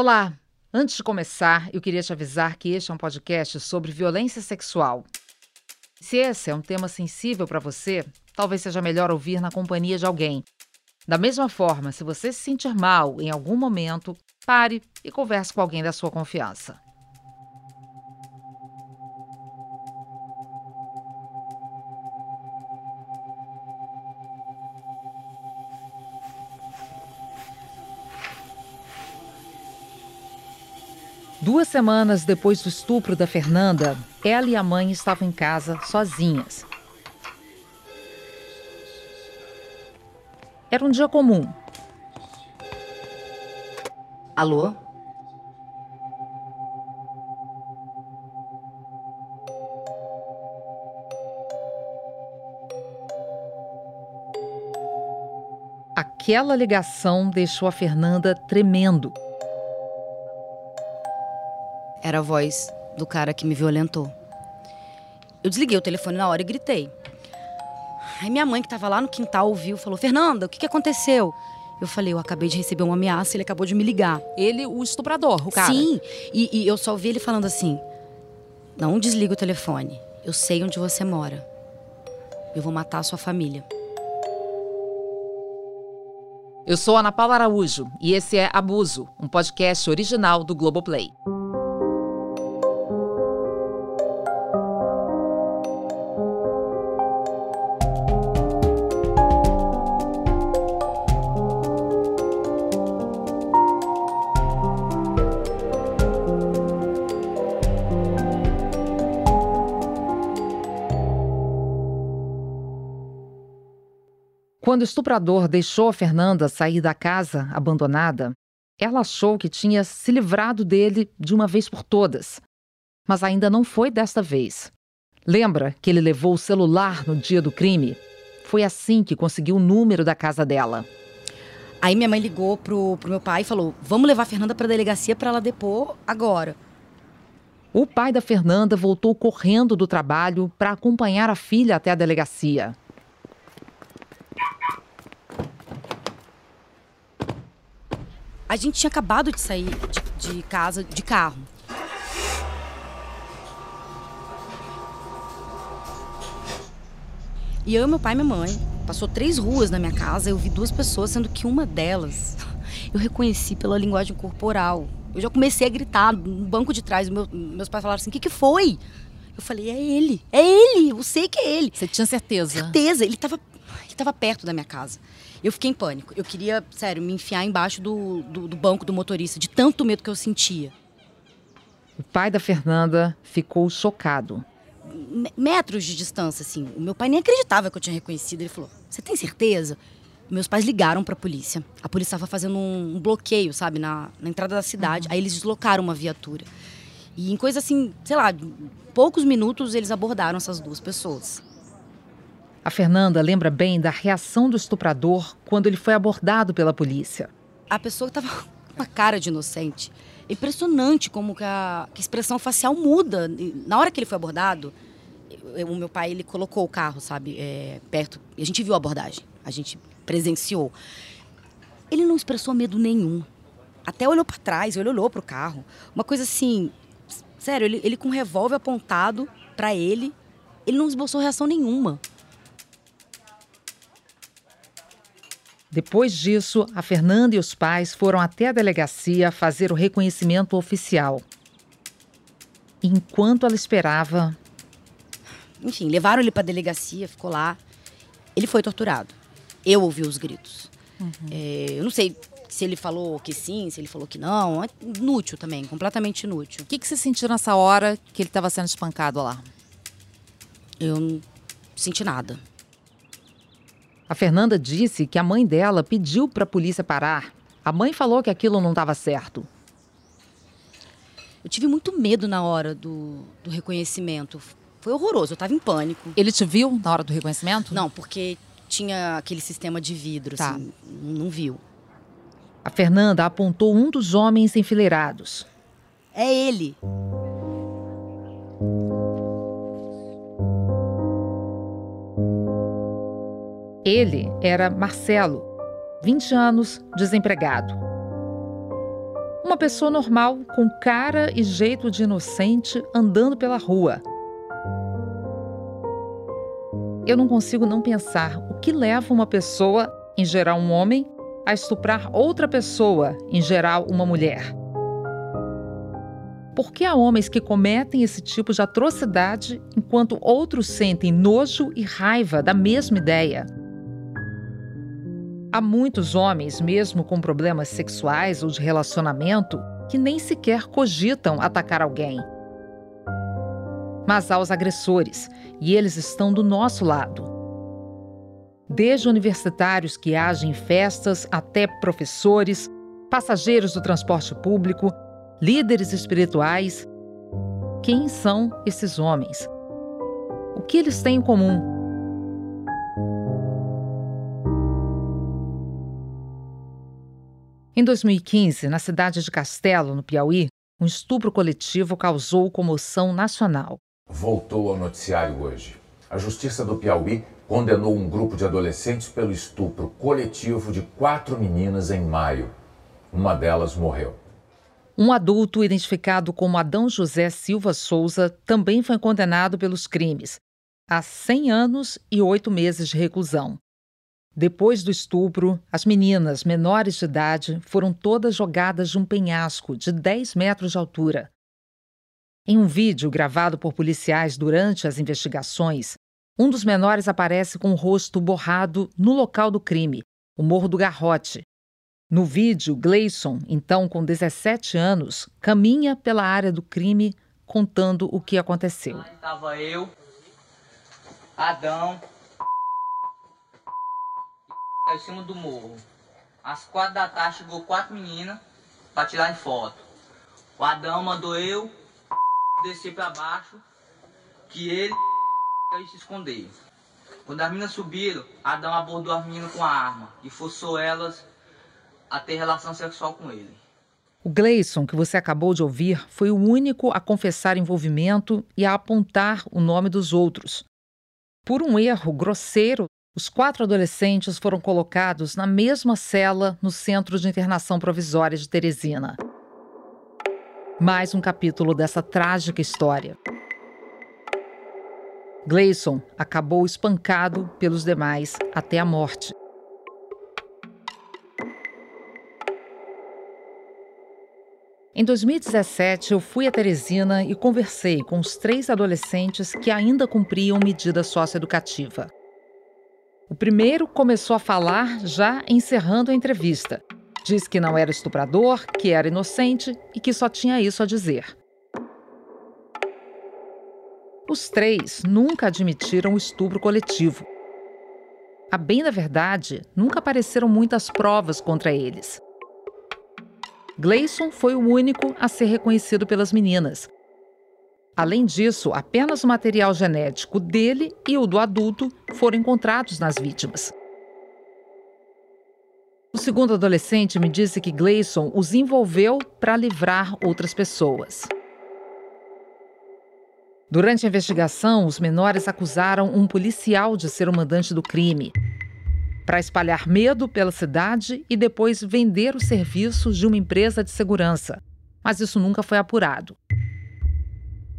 Olá! Antes de começar, eu queria te avisar que este é um podcast sobre violência sexual. Se esse é um tema sensível para você, talvez seja melhor ouvir na companhia de alguém. Da mesma forma, se você se sentir mal em algum momento, pare e converse com alguém da sua confiança. Duas semanas depois do estupro da Fernanda, ela e a mãe estavam em casa sozinhas. Era um dia comum. Alô? Aquela ligação deixou a Fernanda tremendo. Era a voz do cara que me violentou. Eu desliguei o telefone na hora e gritei. Aí minha mãe, que estava lá no quintal, ouviu e falou: Fernanda, o que, que aconteceu? Eu falei: Eu acabei de receber uma ameaça, ele acabou de me ligar. Ele, o estuprador, o cara? Sim, e, e eu só ouvi ele falando assim: Não desliga o telefone. Eu sei onde você mora. Eu vou matar a sua família. Eu sou Ana Paula Araújo e esse é Abuso, um podcast original do Globoplay. Quando o estuprador deixou a Fernanda sair da casa abandonada, ela achou que tinha se livrado dele de uma vez por todas. Mas ainda não foi desta vez. Lembra que ele levou o celular no dia do crime? Foi assim que conseguiu o número da casa dela. Aí minha mãe ligou pro, pro meu pai e falou: Vamos levar a Fernanda pra delegacia para ela depor agora. O pai da Fernanda voltou correndo do trabalho para acompanhar a filha até a delegacia. A gente tinha acabado de sair de, de casa de carro. E eu, meu pai e minha mãe, passou três ruas na minha casa, eu vi duas pessoas, sendo que uma delas eu reconheci pela linguagem corporal. Eu já comecei a gritar no banco de trás. Meu, meus pais falaram assim: o que, que foi? Eu falei: é ele, é ele, eu sei que é ele. Você tinha certeza? Certeza, ele estava ele tava perto da minha casa. Eu fiquei em pânico. Eu queria, sério, me enfiar embaixo do, do, do banco do motorista, de tanto medo que eu sentia. O pai da Fernanda ficou chocado. Metros de distância, assim. O meu pai nem acreditava que eu tinha reconhecido. Ele falou: Você tem certeza? Meus pais ligaram para a polícia. A polícia estava fazendo um, um, bloqueio, sabe, na, na entrada da cidade. Uhum. Aí eles deslocaram uma viatura. E em coisa assim, sei lá, poucos minutos eles abordaram essas duas pessoas. A Fernanda lembra bem da reação do estuprador quando ele foi abordado pela polícia. A pessoa estava com uma cara de inocente. Impressionante como que a, que a, expressão facial muda. Na hora que ele foi abordado, o meu pai ele colocou o carro, sabe, é, perto. E a gente viu a abordagem. A gente presenciou. Ele não expressou medo nenhum. Até olhou para trás, ele olhou para o carro. Uma coisa assim, sério, ele, ele com um revólver apontado para ele, ele não esboçou reação nenhuma. Depois disso, a Fernanda e os pais foram até a delegacia fazer o reconhecimento oficial. Enquanto ela esperava. Enfim, levaram ele para a delegacia, ficou lá. Ele foi torturado. Eu ouvi os gritos. Uhum. É, eu não sei se ele falou que sim, se ele falou que não. É inútil também, completamente inútil. O que, que você sentiu nessa hora que ele estava sendo espancado lá? Eu não senti nada. A Fernanda disse que a mãe dela pediu para a polícia parar. A mãe falou que aquilo não estava certo. Eu tive muito medo na hora do, do reconhecimento. Foi horroroso, eu estava em pânico. Ele te viu na hora do reconhecimento? Não, porque tinha aquele sistema de vidro, tá. assim, não viu. A Fernanda apontou um dos homens enfileirados. É ele. Ele era Marcelo, 20 anos, desempregado. Uma pessoa normal, com cara e jeito de inocente, andando pela rua. Eu não consigo não pensar o que leva uma pessoa, em geral um homem, a estuprar outra pessoa, em geral uma mulher. Por que há homens que cometem esse tipo de atrocidade enquanto outros sentem nojo e raiva da mesma ideia? Há muitos homens, mesmo com problemas sexuais ou de relacionamento, que nem sequer cogitam atacar alguém. Mas há os agressores, e eles estão do nosso lado. Desde universitários que agem em festas até professores, passageiros do transporte público, líderes espirituais. Quem são esses homens? O que eles têm em comum? Em 2015, na cidade de Castelo, no Piauí, um estupro coletivo causou comoção nacional. Voltou ao noticiário hoje. A Justiça do Piauí condenou um grupo de adolescentes pelo estupro coletivo de quatro meninas em maio. Uma delas morreu. Um adulto identificado como Adão José Silva Souza também foi condenado pelos crimes a 100 anos e oito meses de reclusão. Depois do estupro, as meninas menores de idade foram todas jogadas de um penhasco de 10 metros de altura. Em um vídeo gravado por policiais durante as investigações, um dos menores aparece com o rosto borrado no local do crime, o Morro do Garrote. No vídeo, Gleison, então com 17 anos, caminha pela área do crime contando o que aconteceu. Estava eu, Adão, em cima do morro. Às quatro da tarde chegou quatro meninas para tirar foto. O Adão mandou eu descer para baixo, que ele ia se esconder. Quando as meninas subiram, Adão abordou as meninas com a arma e forçou elas a ter relação sexual com ele. O Gleison, que você acabou de ouvir, foi o único a confessar envolvimento e a apontar o nome dos outros. Por um erro grosseiro os quatro adolescentes foram colocados na mesma cela no Centro de Internação Provisória de Teresina. Mais um capítulo dessa trágica história. Gleison acabou espancado pelos demais até a morte. Em 2017, eu fui a Teresina e conversei com os três adolescentes que ainda cumpriam medida socioeducativa. O primeiro começou a falar já encerrando a entrevista. Diz que não era estuprador, que era inocente e que só tinha isso a dizer. Os três nunca admitiram o estupro coletivo. A bem da verdade, nunca apareceram muitas provas contra eles. Gleison foi o único a ser reconhecido pelas meninas, Além disso, apenas o material genético dele e o do adulto foram encontrados nas vítimas. O segundo adolescente me disse que Gleison os envolveu para livrar outras pessoas. Durante a investigação, os menores acusaram um policial de ser o mandante do crime, para espalhar medo pela cidade e depois vender os serviços de uma empresa de segurança. Mas isso nunca foi apurado.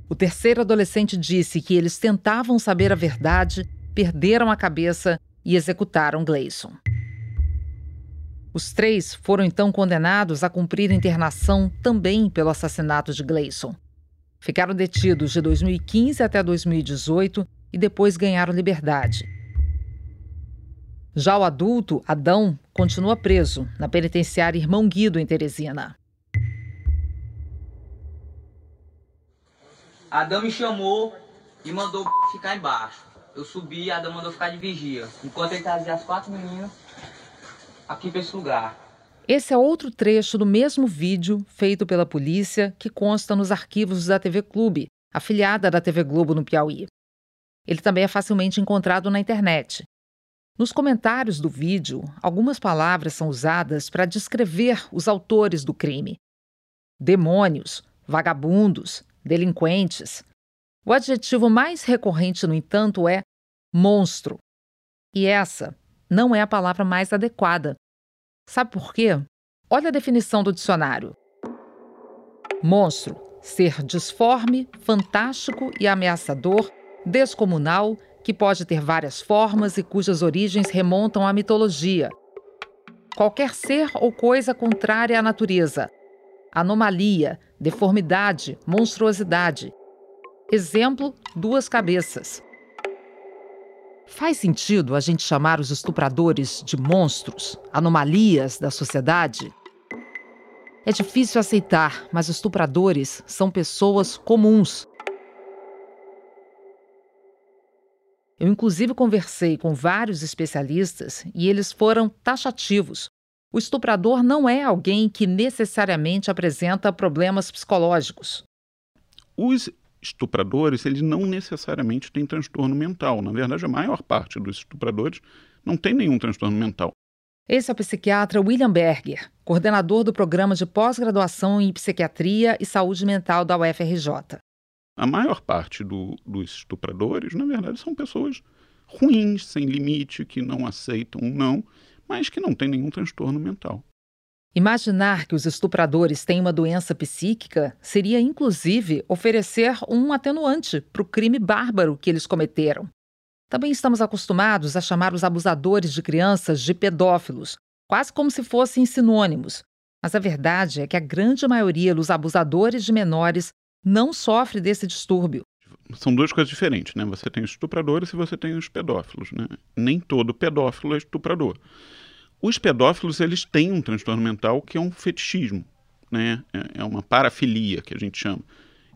O terceiro adolescente disse que eles tentavam saber a verdade, perderam a cabeça e executaram Gleison. Os três foram então condenados a cumprir internação também pelo assassinato de Gleison. Ficaram detidos de 2015 até 2018 e depois ganharam liberdade. Já o adulto, Adão, continua preso na penitenciária Irmão Guido, em Teresina. Adão me chamou e mandou ficar embaixo. Eu subi Adão mandou ficar de vigia. Enquanto ele trazia as quatro meninas aqui para esse lugar. Esse é outro trecho do mesmo vídeo feito pela polícia que consta nos arquivos da TV Clube, afiliada da TV Globo no Piauí. Ele também é facilmente encontrado na internet. Nos comentários do vídeo, algumas palavras são usadas para descrever os autores do crime: demônios, vagabundos, delinquentes. O adjetivo mais recorrente, no entanto, é monstro. E essa não é a palavra mais adequada. Sabe por quê? Olha a definição do dicionário: Monstro, ser disforme, fantástico e ameaçador, descomunal, que pode ter várias formas e cujas origens remontam à mitologia. Qualquer ser ou coisa contrária à natureza. Anomalia, deformidade, monstruosidade. Exemplo: duas cabeças. Faz sentido a gente chamar os estupradores de monstros, anomalias da sociedade? É difícil aceitar, mas estupradores são pessoas comuns. Eu, inclusive, conversei com vários especialistas e eles foram taxativos. O estuprador não é alguém que necessariamente apresenta problemas psicológicos. Os estupradores, eles não necessariamente têm transtorno mental. Na verdade, a maior parte dos estupradores não tem nenhum transtorno mental. Esse é o psiquiatra William Berger, coordenador do programa de pós-graduação em psiquiatria e saúde mental da UFRJ. A maior parte do, dos estupradores, na verdade, são pessoas ruins, sem limite, que não aceitam um não, mas que não têm nenhum transtorno mental. Imaginar que os estupradores têm uma doença psíquica seria, inclusive, oferecer um atenuante para o crime bárbaro que eles cometeram. Também estamos acostumados a chamar os abusadores de crianças de pedófilos, quase como se fossem sinônimos. Mas a verdade é que a grande maioria dos abusadores de menores não sofre desse distúrbio. São duas coisas diferentes, né? Você tem os estupradores e você tem os pedófilos, né? Nem todo pedófilo é estuprador. Os pedófilos eles têm um transtorno mental que é um fetichismo, né? É, é uma parafilia que a gente chama,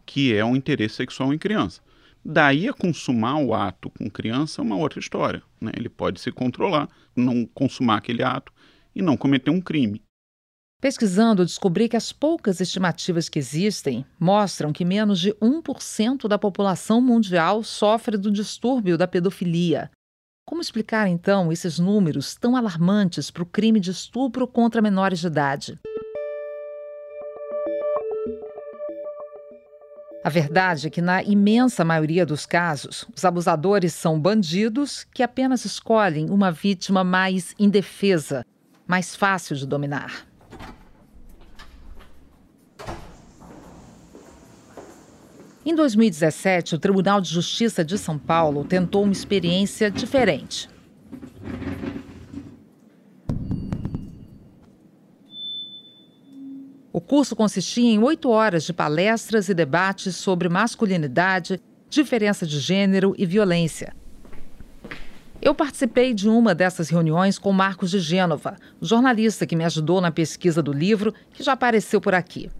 que é um interesse sexual em criança. Daí a consumar o ato com criança é uma outra história. Né? Ele pode se controlar, não consumar aquele ato e não cometer um crime. Pesquisando, descobri que as poucas estimativas que existem mostram que menos de 1% da população mundial sofre do distúrbio da pedofilia, como explicar, então, esses números tão alarmantes para o crime de estupro contra menores de idade? A verdade é que, na imensa maioria dos casos, os abusadores são bandidos que apenas escolhem uma vítima mais indefesa, mais fácil de dominar. Em 2017, o Tribunal de Justiça de São Paulo tentou uma experiência diferente. O curso consistia em oito horas de palestras e debates sobre masculinidade, diferença de gênero e violência. Eu participei de uma dessas reuniões com Marcos de Gênova, jornalista que me ajudou na pesquisa do livro, que já apareceu por aqui.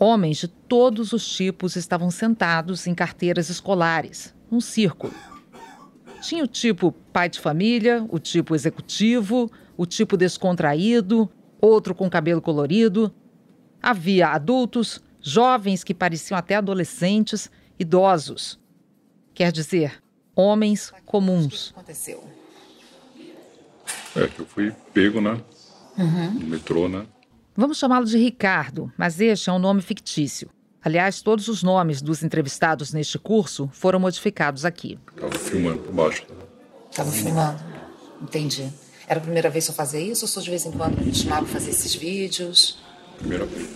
Homens de todos os tipos estavam sentados em carteiras escolares, num círculo. Tinha o tipo pai de família, o tipo executivo, o tipo descontraído, outro com cabelo colorido. Havia adultos, jovens que pareciam até adolescentes, idosos. Quer dizer, homens comuns. aconteceu? É que eu fui pego, né? Uhum. No metrô, né? Vamos chamá-lo de Ricardo, mas este é um nome fictício. Aliás, todos os nomes dos entrevistados neste curso foram modificados aqui. Estava filmando por baixo. Estava filmando. Entendi. Era a primeira vez que eu fazia isso ou só de vez em quando me chamava para fazer esses vídeos? Primeira vez.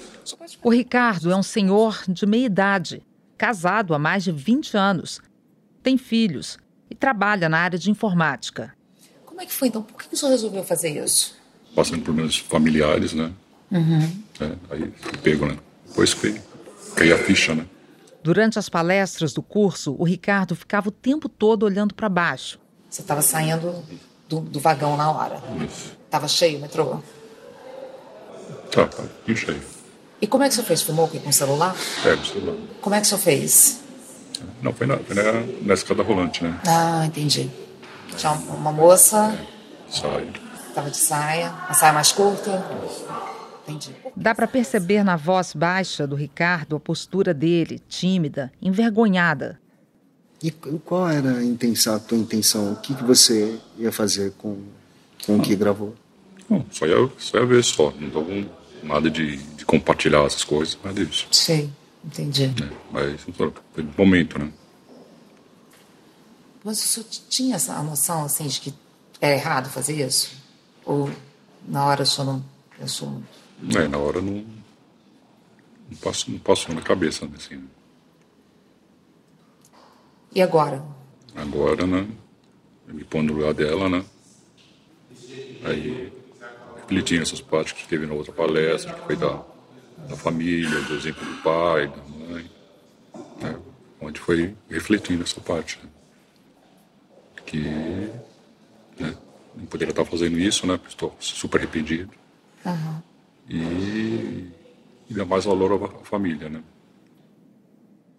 O Ricardo é um senhor de meia idade, casado há mais de 20 anos, tem filhos e trabalha na área de informática. Como é que foi então? Por que o senhor resolveu fazer isso? Passando por meus familiares, né? Uhum. É, aí pego, né? Depois que caiu a ficha, né? Durante as palestras do curso, o Ricardo ficava o tempo todo olhando para baixo. Você estava saindo do, do, vagão na hora. Isso. Tava cheio o metrô? Tá, tá bem cheio. E como é que o senhor fez? Filmou com o celular? É, com o celular. Como é que o senhor fez? Não, foi na, foi na, na escada rolante, né? Ah, entendi. Tinha uma moça. É, saia. Tava de saia, a saia mais curta. Entendi. Dá para perceber na voz baixa do Ricardo a postura dele, tímida, envergonhada. E qual era a intenção, a tua intenção? O que, que você ia fazer com, com o que gravou? Não, só ia, só ia ver só. Não tava nada de, de compartilhar essas coisas, nada disso. Sei, entendi. É, mas foi momento, né? Mas o senhor tinha essa noção, assim, de que era errado fazer isso? Ou na hora o senhor não pensou muito? É, na hora não, não passou, não passou na cabeça, assim. Né? E agora? Agora, né? Eu me põe no lugar dela, né? Aí, refletindo essas partes que teve na outra palestra, que foi da, da família, do exemplo do pai, da mãe, né? onde foi refletindo essa parte, né? Que né? não poderia estar fazendo isso, né? Estou super arrependido. Uhum. E, e dá mais valor à família, né?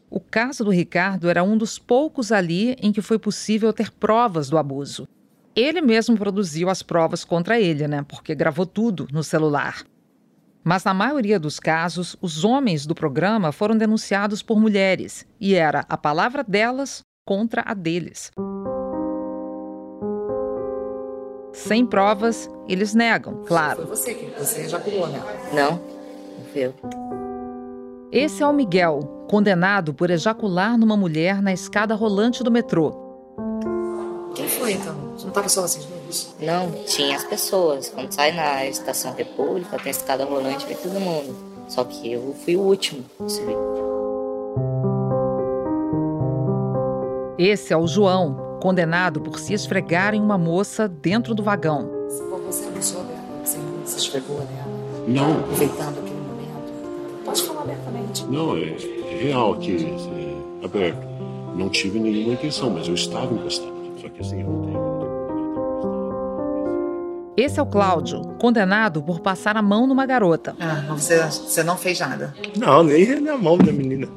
O caso do Ricardo era um dos poucos ali em que foi possível ter provas do abuso. Ele mesmo produziu as provas contra ele, né? Porque gravou tudo no celular. Mas na maioria dos casos, os homens do programa foram denunciados por mulheres e era a palavra delas contra a deles. Sem provas, eles negam, claro. Foi você que você ejaculou, né? Não, não foi eu. Esse é o Miguel, condenado por ejacular numa mulher na escada rolante do metrô. Quem foi então? Você não estava só assim dois? Não, tinha as pessoas. Quando sai na Estação República, tem a escada rolante, vem todo mundo. Só que eu fui o último a subir. Esse é o João, condenado por se esfregar em uma moça dentro do vagão. Você não soube, você se esfregou nela? Não. Aproveitando aquele Pode falar abertamente. Não, é, é real aqui, é aberto. Não tive nenhuma intenção, mas eu estava encostado. Só que assim, eu não tenho. Esse é o Cláudio, condenado por passar a mão numa garota. Ah, você, você não fez nada? Não, nem ele a mão da menina.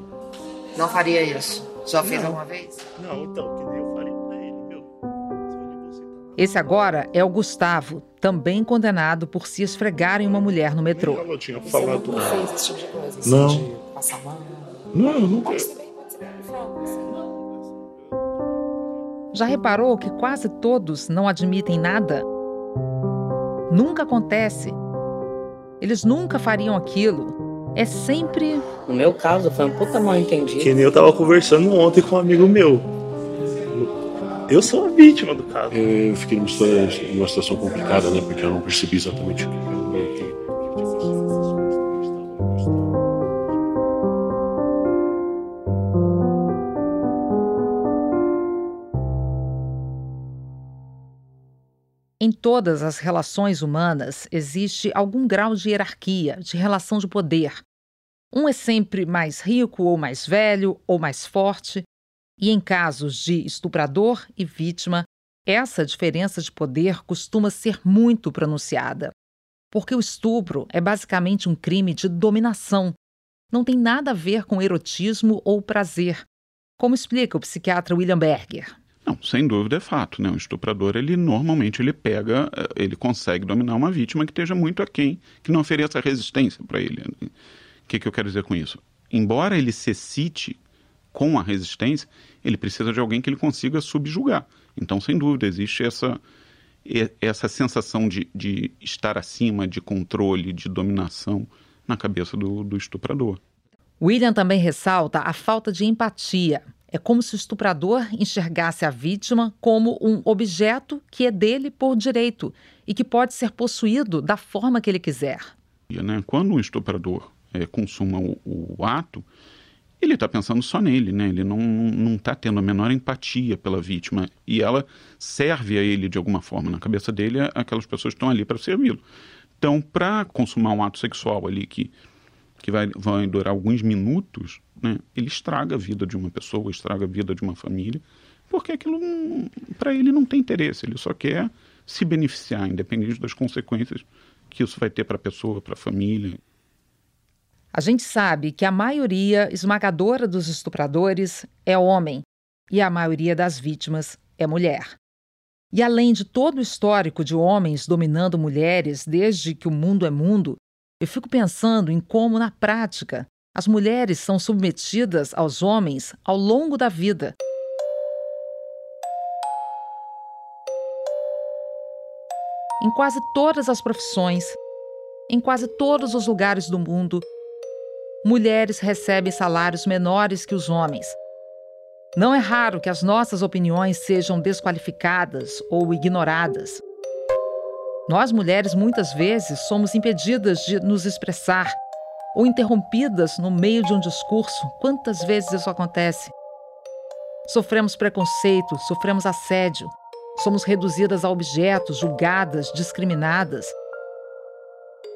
Não faria isso? Já fez não. alguma vez? Não, então, que nem eu Esse agora é o Gustavo, também condenado por se esfregar em uma mulher no metrô. Ela tinha falado. Você não fez esse tipo de coisa? Assim, não. De passar mão? Não, nunca. Já reparou que quase todos não admitem nada? Nunca acontece. Eles nunca fariam aquilo. É sempre. No meu caso, foi um puta mal entendido. Que nem eu tava conversando ontem com um amigo meu. Eu sou a vítima do caso. Eu fiquei numa situação, numa situação complicada, né? Porque eu não percebi exatamente o que eu Em todas as relações humanas existe algum grau de hierarquia, de relação de poder. Um é sempre mais rico ou mais velho ou mais forte, e em casos de estuprador e vítima, essa diferença de poder costuma ser muito pronunciada. Porque o estupro é basicamente um crime de dominação. Não tem nada a ver com erotismo ou prazer, como explica o psiquiatra William Berger. Não, sem dúvida é fato, né? O estuprador, ele normalmente ele pega, eh, ele consegue dominar uma vítima que esteja muito aquém, que não ofereça resistência para ele. O que, que eu quero dizer com isso? Embora ele se cite com a resistência, ele precisa de alguém que ele consiga subjugar. Então, sem dúvida, existe essa, essa sensação de, de estar acima, de controle, de dominação na cabeça do, do estuprador. William também ressalta a falta de empatia. É como se o estuprador enxergasse a vítima como um objeto que é dele por direito e que pode ser possuído da forma que ele quiser. Né? Quando um estuprador é, consuma o, o ato, ele está pensando só nele, né? Ele não está tendo a menor empatia pela vítima e ela serve a ele de alguma forma. Na cabeça dele, aquelas pessoas estão ali para servi-lo. Então, para consumar um ato sexual ali que, que vai, vai durar alguns minutos, né? Ele estraga a vida de uma pessoa, estraga a vida de uma família, porque aquilo para ele não tem interesse. Ele só quer se beneficiar, independente das consequências que isso vai ter para a pessoa, para a família. A gente sabe que a maioria esmagadora dos estupradores é homem e a maioria das vítimas é mulher. E além de todo o histórico de homens dominando mulheres desde que o mundo é mundo, eu fico pensando em como, na prática, as mulheres são submetidas aos homens ao longo da vida. Em quase todas as profissões, em quase todos os lugares do mundo, mulheres recebem salários menores que os homens. Não é raro que as nossas opiniões sejam desqualificadas ou ignoradas. Nós mulheres muitas vezes somos impedidas de nos expressar, ou interrompidas no meio de um discurso. Quantas vezes isso acontece? Sofremos preconceito, sofremos assédio, somos reduzidas a objetos, julgadas, discriminadas.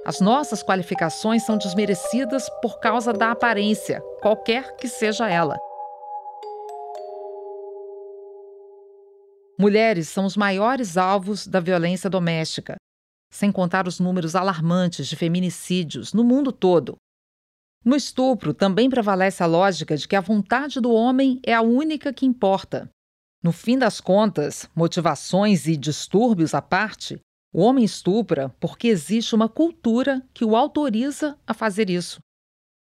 As nossas qualificações são desmerecidas por causa da aparência, qualquer que seja ela. Mulheres são os maiores alvos da violência doméstica, sem contar os números alarmantes de feminicídios no mundo todo. No estupro, também prevalece a lógica de que a vontade do homem é a única que importa. No fim das contas, motivações e distúrbios à parte, o homem estupra porque existe uma cultura que o autoriza a fazer isso.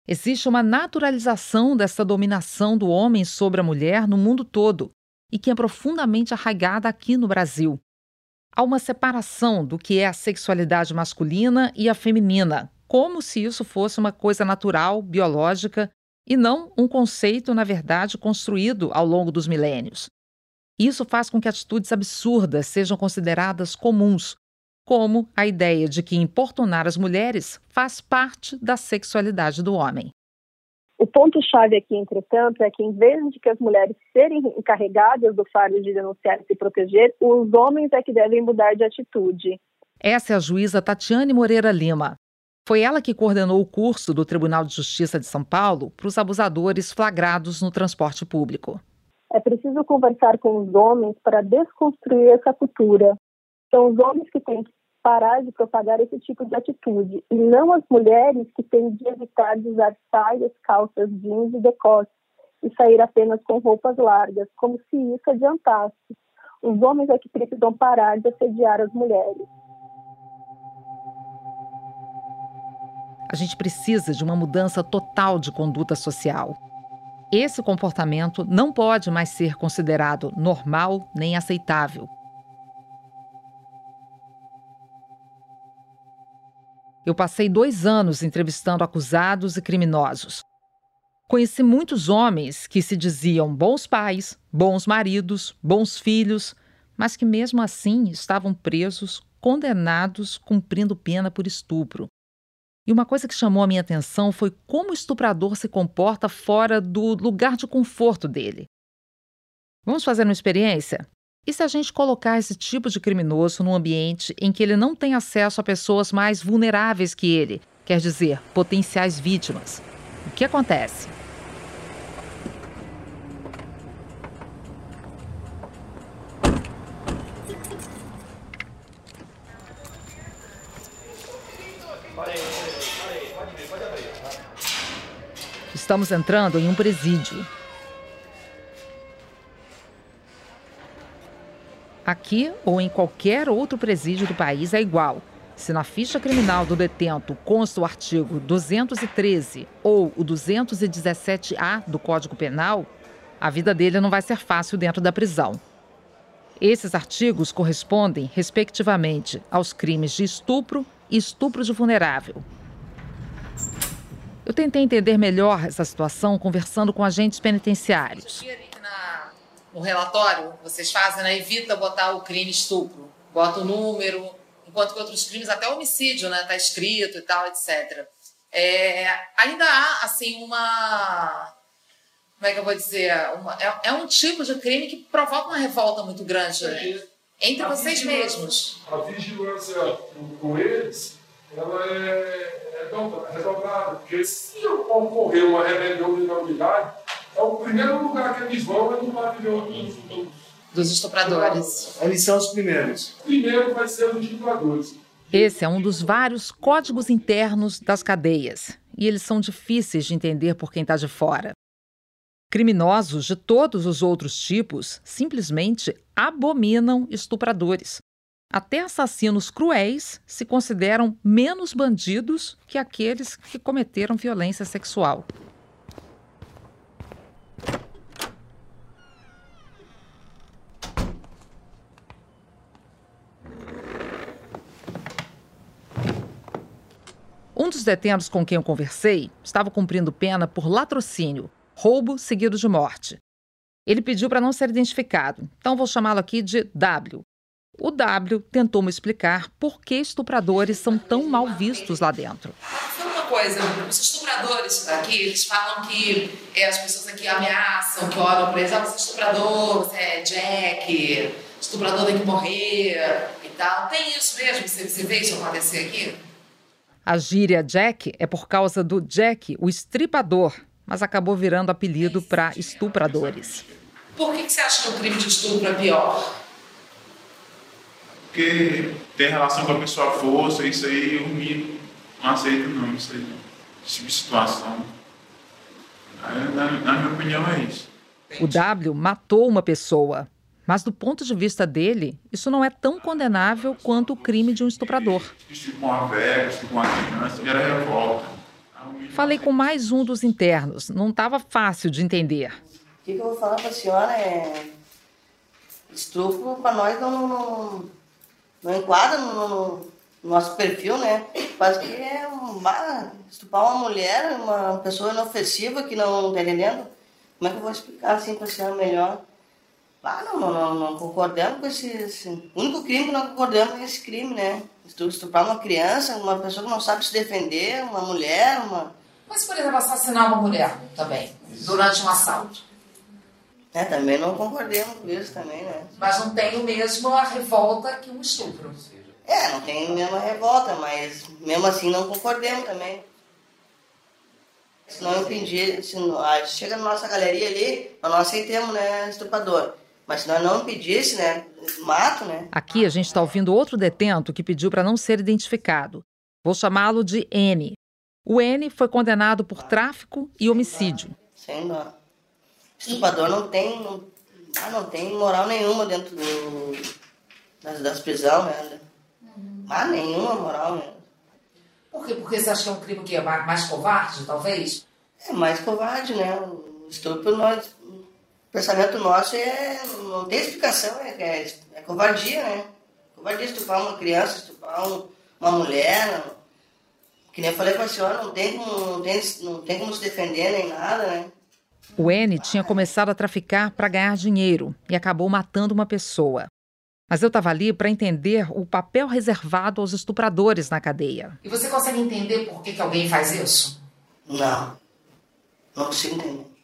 Existe uma naturalização dessa dominação do homem sobre a mulher no mundo todo, e que é profundamente arraigada aqui no Brasil. Há uma separação do que é a sexualidade masculina e a feminina, como se isso fosse uma coisa natural, biológica, e não um conceito, na verdade, construído ao longo dos milênios. Isso faz com que atitudes absurdas sejam consideradas comuns, como a ideia de que importunar as mulheres faz parte da sexualidade do homem. O ponto-chave aqui, entretanto, é que em vez de que as mulheres serem encarregadas do fardo de denunciar e se proteger, os homens é que devem mudar de atitude. Essa é a juíza Tatiane Moreira Lima. Foi ela que coordenou o curso do Tribunal de Justiça de São Paulo para os abusadores flagrados no transporte público. É preciso conversar com os homens para desconstruir essa cultura. São os homens que têm que parar de propagar esse tipo de atitude, e não as mulheres que têm de evitar de usar saias, calças jeans e decotes e sair apenas com roupas largas, como se isso adiantasse. Os homens é que precisam parar de assediar as mulheres. A gente precisa de uma mudança total de conduta social. Esse comportamento não pode mais ser considerado normal nem aceitável. Eu passei dois anos entrevistando acusados e criminosos. Conheci muitos homens que se diziam bons pais, bons maridos, bons filhos, mas que mesmo assim estavam presos, condenados, cumprindo pena por estupro. E uma coisa que chamou a minha atenção foi como o estuprador se comporta fora do lugar de conforto dele. Vamos fazer uma experiência? E se a gente colocar esse tipo de criminoso num ambiente em que ele não tem acesso a pessoas mais vulneráveis que ele, quer dizer, potenciais vítimas? O que acontece? Estamos entrando em um presídio Aqui ou em qualquer outro presídio do país é igual. Se na ficha criminal do detento consta o artigo 213 ou o 217-A do Código Penal, a vida dele não vai ser fácil dentro da prisão. Esses artigos correspondem, respectivamente, aos crimes de estupro e estupro de vulnerável. Eu tentei entender melhor essa situação conversando com agentes penitenciários no relatório vocês fazem, né? Evita botar o crime estupro. Bota o número, enquanto que outros crimes, até homicídio, né? Tá escrito e tal, etc. É, ainda há, assim, uma... Como é que eu vou dizer? Uma, é, é, um tipo de crime que provoca uma revolta muito grande é, entre vocês mesmos. A vigilância com eles, ela é, é dobrada, porque se ocorrer uma rebelião de imunidade, é o primeiro lugar que eles vão é no pavilhão dos, dos estupradores. Eles são os primeiros. O primeiro vai ser os estupradores. Esse é um dos vários códigos internos das cadeias, e eles são difíceis de entender por quem está de fora. Criminosos de todos os outros tipos simplesmente abominam estupradores. Até assassinos cruéis se consideram menos bandidos que aqueles que cometeram violência sexual. Detentos com quem eu conversei estava cumprindo pena por latrocínio, roubo seguido de morte. Ele pediu para não ser identificado, então vou chamá-lo aqui de W. O W tentou me explicar por que estupradores são tão mal vistos lá dentro. Foi uma coisa, os estupradores aqui, eles falam que é, as pessoas aqui ameaçam, que oram pra eles, ah, você é estuprador, você é Jack, estuprador tem que morrer e tal. Tem isso mesmo? Você, você vê isso acontecer aqui? A gíria Jack é por causa do Jack, o estripador, mas acabou virando apelido para estupradores. Por que, que você acha que o crime de estupro é pior? Porque tem relação com a pessoa força, isso aí eu me, não aceito não, isso aí, esse tipo de situação. Na, na minha opinião é isso. O W matou uma pessoa, mas do ponto de vista dele, isso não é tão condenável quanto o crime de um estuprador. Com uma velha, com uma criança, era revolta. Falei com mais um dos internos, não estava fácil de entender. O que, que, eu vou falar para a senhora é. Estupro para nós não, não, não enquadra no, no, nosso perfil, né? Quase que é uma, estuprar uma mulher, uma pessoa inofensiva que não está entendendo. Como é que eu vou explicar assim para a senhora melhor? Ah, não, não, não, concordamos com esse, esse, O único crime que não concordamos é esse crime, né? Estuprar uma criança, uma pessoa que não sabe se defender, uma mulher, uma. Mas, por exemplo, assassinar uma mulher também, durante um assalto. É, também não concordemos com isso também, né? Mas não tem o mesmo a revolta que um estupro. É, não tem a mesma revolta, mas mesmo assim não concordemos também. Se não impedir, se não, ah, chega na nossa galeria ali, nós não aceitamos, né, estuprador. Mas se nós não impedisse, né, mato, né? Aqui a gente está ouvindo outro detento que pediu para não ser identificado. Vou chamá-lo de N. O N foi condenado por tráfico e homicídio. Sem dó. Estuprador não tem, não, ah, não tem moral nenhuma dentro do, das, das prisões, né? Ah, nenhuma moral, né? Por quê? Porque você acha que é um crime que é mais covarde, talvez? É mais covarde, né? O estupro, nós, pensamento nosso é. não tem explicação, é, é, é covardia, né? Covardia estuprar uma criança, estuprar um, uma mulher. Não, que nem eu falei para a senhora, não tem, como, não, tem, não tem como se defender nem nada, né? O N tinha começado a traficar para ganhar dinheiro e acabou matando uma pessoa. Mas eu estava ali para entender o papel reservado aos estupradores na cadeia. E você consegue entender por que, que alguém faz isso? Não. Não consigo entender.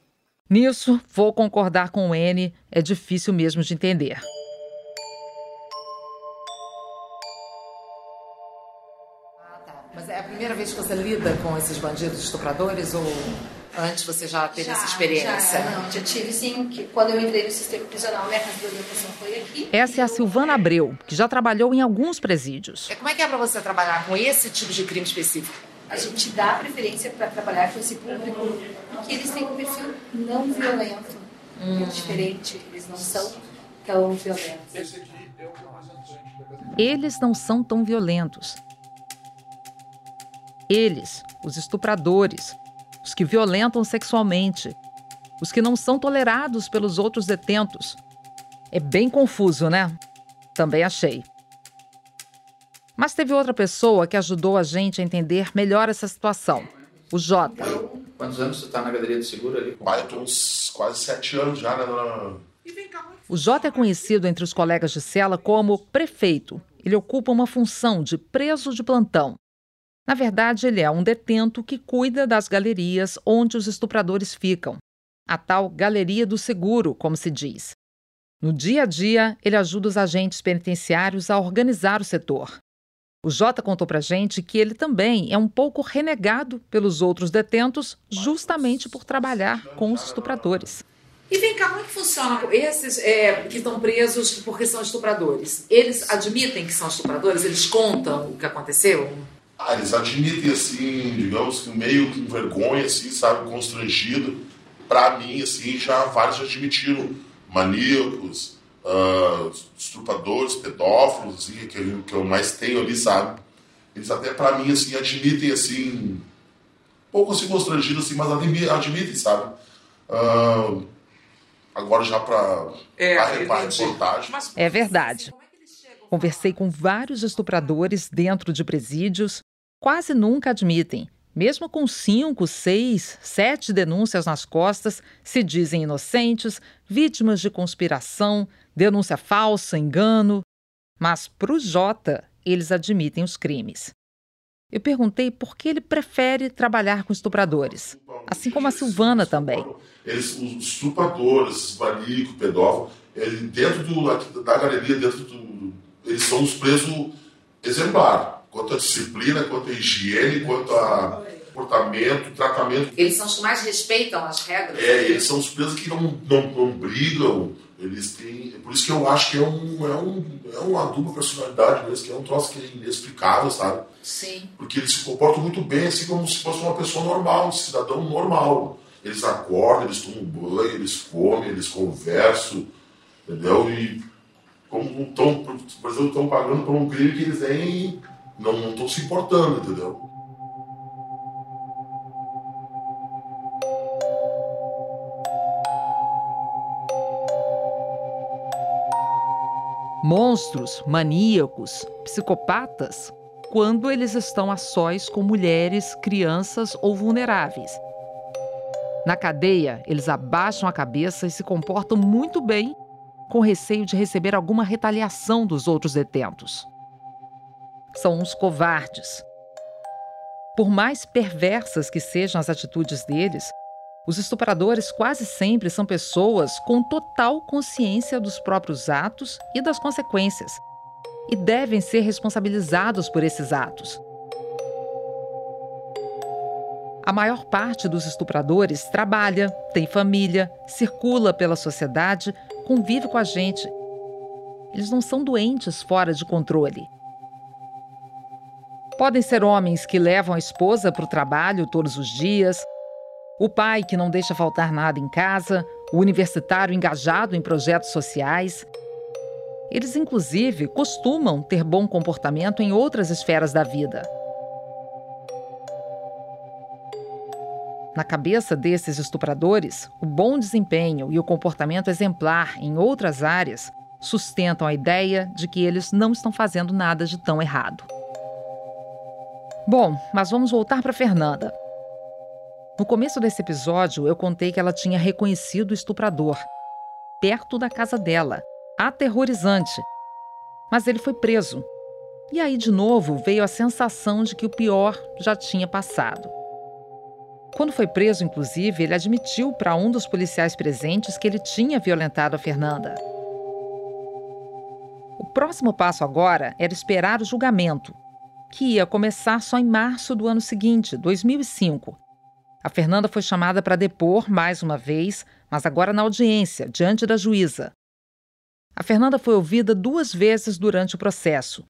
Nisso, vou concordar com o N, é difícil mesmo de entender. Ah, tá. Mas é a primeira vez que você lida com esses bandidos estupradores ou Antes você já teve já, essa experiência? Já, não, já tive sim, que quando eu entrei no sistema prisional, minha casa de orientação foi aqui. Essa é a Silvana Abreu, que já trabalhou em alguns presídios. Como é que é para você trabalhar com esse tipo de crime específico? A gente dá preferência para trabalhar com esse público porque eles têm um perfil não violento. Hum. É diferente, eles não são tão violentos. Eles não são tão violentos. Eles, os estupradores, os que violentam sexualmente, os que não são tolerados pelos outros detentos. É bem confuso, né? Também achei. Mas teve outra pessoa que ajudou a gente a entender melhor essa situação. O Jota. Quantos anos você está na galeria do seguro ali? Pai, eu tô uns quase sete anos já, né. O Jota é conhecido entre os colegas de cela como prefeito. Ele ocupa uma função de preso de plantão. Na verdade, ele é um detento que cuida das galerias onde os estupradores ficam, a tal Galeria do Seguro, como se diz. No dia a dia, ele ajuda os agentes penitenciários a organizar o setor. O Jota contou pra gente que ele também é um pouco renegado pelos outros detentos, justamente por trabalhar com os estupradores. E vem cá, como é que funciona? Esses é, que estão presos porque são estupradores, eles admitem que são estupradores? Eles contam o que aconteceu? Ah, eles admitem assim, digamos, meio que vergonha, assim, sabe, constrangido. Para mim, assim, já vários já admitiram maníacos, uh, estrupadores, pedófilos, assim, que, eu, que eu mais tenho ali, sabe? Eles até para mim, assim, admitem, assim, pouco assim constrangido, assim, mas admitem, sabe? Uh, agora já para é, a reportagem. É verdade. Conversei com vários estupradores dentro de presídios quase nunca admitem. Mesmo com cinco, seis, sete denúncias nas costas, se dizem inocentes, vítimas de conspiração, denúncia falsa, engano. Mas para o Jota, eles admitem os crimes. Eu perguntei por que ele prefere trabalhar com estupradores, assim como a Silvana também. Eles, os estupradores, maníacos, pedófilos, ele, dentro do, da galeria, dentro do, eles são os presos exemplares, quanto à disciplina, quanto à higiene, quanto a comportamento, tratamento. Eles são os que mais respeitam as regras? É, eles são os presos que não, não, não brigam, eles têm. Por isso que eu acho que é, um, é, um, é uma dupla personalidade mesmo, que é um troço que é inexplicável, sabe? Sim. Porque eles se comportam muito bem, assim como se fosse uma pessoa normal, um cidadão normal. Eles acordam, eles tomam banho, eles comem, eles conversam, entendeu? E como estão, por exemplo, estão pagando por um crime que eles nem não estão se importando, entendeu? Monstros, maníacos, psicopatas, quando eles estão a sós com mulheres, crianças ou vulneráveis. Na cadeia, eles abaixam a cabeça e se comportam muito bem, com receio de receber alguma retaliação dos outros detentos. São uns covardes. Por mais perversas que sejam as atitudes deles, os estupradores quase sempre são pessoas com total consciência dos próprios atos e das consequências, e devem ser responsabilizados por esses atos. A maior parte dos estupradores trabalha, tem família, circula pela sociedade, convive com a gente. Eles não são doentes fora de controle. Podem ser homens que levam a esposa para o trabalho todos os dias, o pai que não deixa faltar nada em casa, o universitário engajado em projetos sociais. Eles, inclusive, costumam ter bom comportamento em outras esferas da vida. Na cabeça desses estupradores, o bom desempenho e o comportamento exemplar em outras áreas sustentam a ideia de que eles não estão fazendo nada de tão errado. Bom, mas vamos voltar para Fernanda. No começo desse episódio, eu contei que ela tinha reconhecido o estuprador, perto da casa dela. Aterrorizante. Mas ele foi preso. E aí, de novo, veio a sensação de que o pior já tinha passado. Quando foi preso, inclusive, ele admitiu para um dos policiais presentes que ele tinha violentado a Fernanda. O próximo passo agora era esperar o julgamento, que ia começar só em março do ano seguinte, 2005, a Fernanda foi chamada para depor mais uma vez, mas agora na audiência, diante da juíza. A Fernanda foi ouvida duas vezes durante o processo.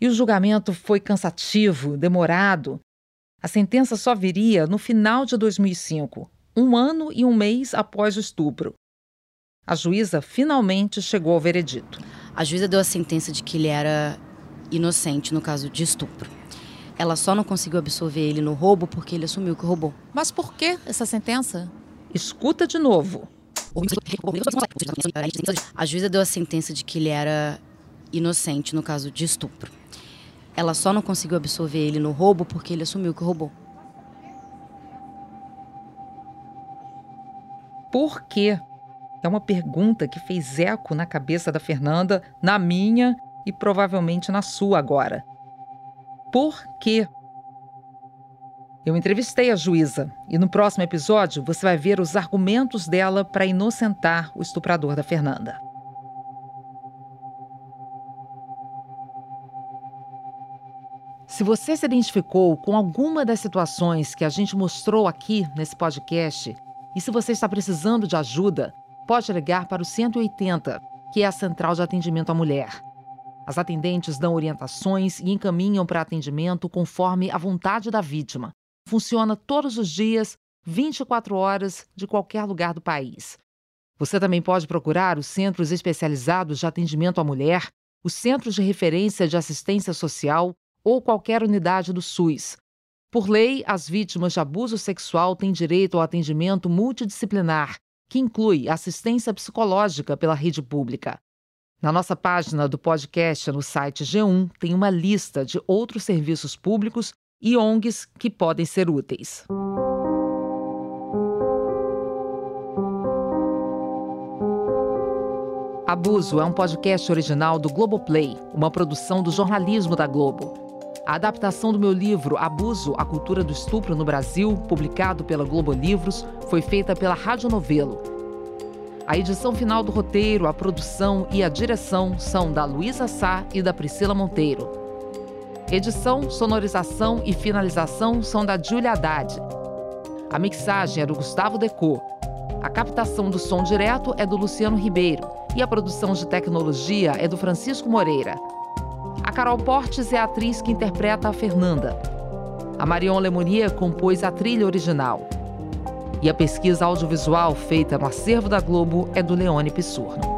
E o julgamento foi cansativo, demorado. A sentença só viria no final de 2005, um ano e um mês após o estupro. A juíza finalmente chegou ao veredito. A juíza deu a sentença de que ele era inocente no caso de estupro. Ela só não conseguiu absolver ele no roubo porque ele assumiu que roubou. Mas por que essa sentença? Escuta de novo. A juíza deu a sentença de que ele era inocente no caso de estupro. Ela só não conseguiu absolver ele no roubo porque ele assumiu que roubou. Por quê? É uma pergunta que fez eco na cabeça da Fernanda, na minha e provavelmente na sua agora. Por quê? Eu entrevistei a juíza e no próximo episódio você vai ver os argumentos dela para inocentar o estuprador da Fernanda. Se você se identificou com alguma das situações que a gente mostrou aqui nesse podcast e se você está precisando de ajuda, pode ligar para o 180, que é a central de atendimento à mulher. As atendentes dão orientações e encaminham para atendimento conforme a vontade da vítima. Funciona todos os dias, 24 horas, de qualquer lugar do país. Você também pode procurar os centros especializados de atendimento à mulher, os centros de referência de assistência social ou qualquer unidade do SUS. Por lei, as vítimas de abuso sexual têm direito ao atendimento multidisciplinar, que inclui assistência psicológica pela rede pública. Na nossa página do podcast no site G1 tem uma lista de outros serviços públicos e ONGs que podem ser úteis. Abuso é um podcast original do Globoplay, uma produção do jornalismo da Globo. A adaptação do meu livro Abuso, a Cultura do Estupro no Brasil, publicado pela Globo Livros, foi feita pela Rádio Novelo. A edição final do roteiro, a produção e a direção são da Luísa Sá e da Priscila Monteiro. Edição, sonorização e finalização são da Julia Haddad. A mixagem é do Gustavo Decô. A captação do som direto é do Luciano Ribeiro e a produção de tecnologia é do Francisco Moreira. A Carol Portes é a atriz que interpreta a Fernanda. A Marion Lemonnier compôs a trilha original. E a pesquisa audiovisual feita no acervo da Globo é do Leone Pissurno.